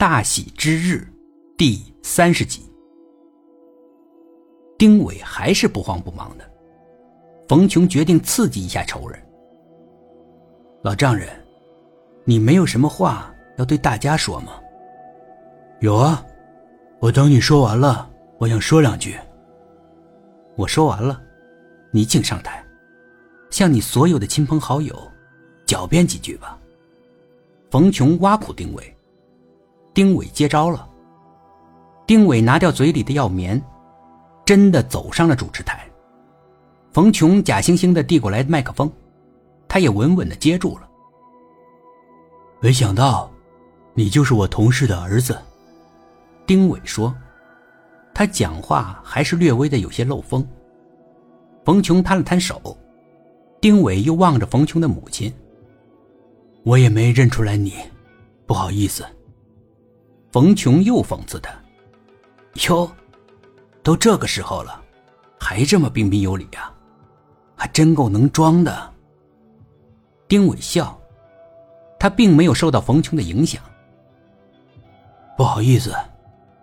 大喜之日，第三十集。丁伟还是不慌不忙的。冯琼决定刺激一下仇人。老丈人，你没有什么话要对大家说吗？有啊，我等你说完了，我想说两句。我说完了，你请上台，向你所有的亲朋好友狡辩几句吧。冯琼挖苦丁伟。丁伟接招了。丁伟拿掉嘴里的药棉，真的走上了主持台。冯琼假惺惺的递过来麦克风，他也稳稳的接住了。没想到，你就是我同事的儿子。丁伟说，他讲话还是略微的有些漏风。冯琼摊了摊手，丁伟又望着冯琼的母亲。我也没认出来你，不好意思。冯琼又讽刺他：“哟，都这个时候了，还这么彬彬有礼啊，还真够能装的。”丁伟笑，他并没有受到冯琼的影响。不好意思，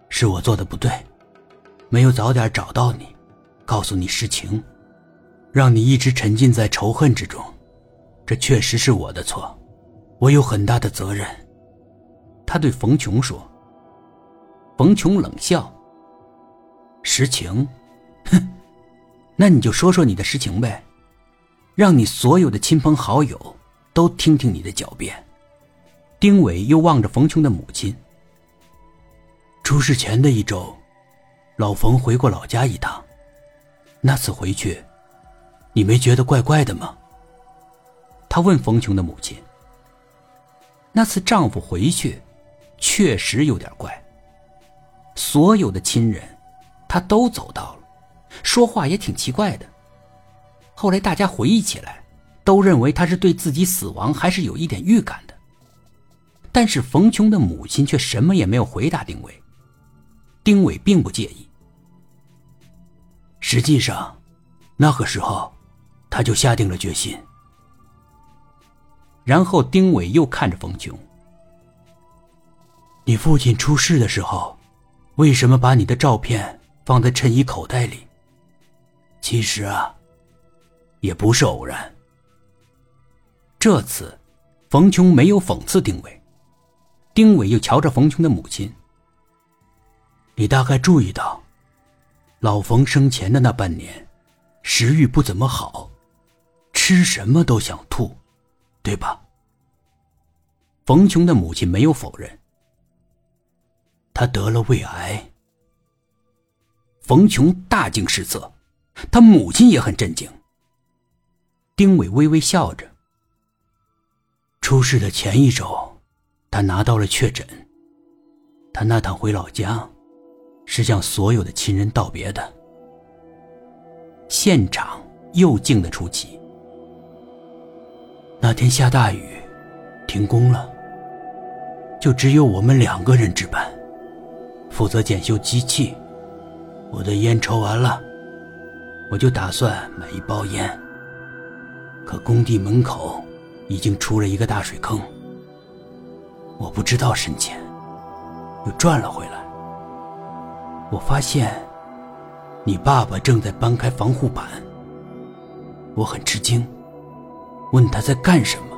是我做的不对，没有早点找到你，告诉你实情，让你一直沉浸在仇恨之中，这确实是我的错，我有很大的责任。他对冯琼说。冯琼冷笑：“实情，哼，那你就说说你的实情呗，让你所有的亲朋好友都听听你的狡辩。”丁伟又望着冯琼的母亲。出事前的一周，老冯回过老家一趟，那次回去，你没觉得怪怪的吗？他问冯琼的母亲。那次丈夫回去，确实有点怪。所有的亲人，他都走到了，说话也挺奇怪的。后来大家回忆起来，都认为他是对自己死亡还是有一点预感的。但是冯琼的母亲却什么也没有回答丁伟。丁伟并不介意。实际上，那个时候，他就下定了决心。然后丁伟又看着冯琼：“你父亲出事的时候。”为什么把你的照片放在衬衣口袋里？其实啊，也不是偶然。这次，冯琼没有讽刺丁伟，丁伟又瞧着冯琼的母亲。你大概注意到，老冯生前的那半年，食欲不怎么好，吃什么都想吐，对吧？冯琼的母亲没有否认。他得了胃癌。冯琼大惊失色，他母亲也很震惊。丁伟微微笑着。出事的前一周，他拿到了确诊。他那趟回老家，是向所有的亲人道别的。现场又静得出奇。那天下大雨，停工了，就只有我们两个人值班。负责检修机器，我的烟抽完了，我就打算买一包烟。可工地门口已经出了一个大水坑，我不知道深浅，又转了回来。我发现你爸爸正在搬开防护板，我很吃惊，问他在干什么。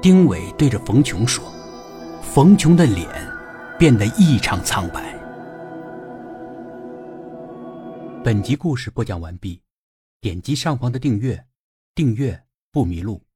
丁伟对着冯琼说：“冯琼的脸。”变得异常苍白。本集故事播讲完毕，点击上方的订阅，订阅不迷路。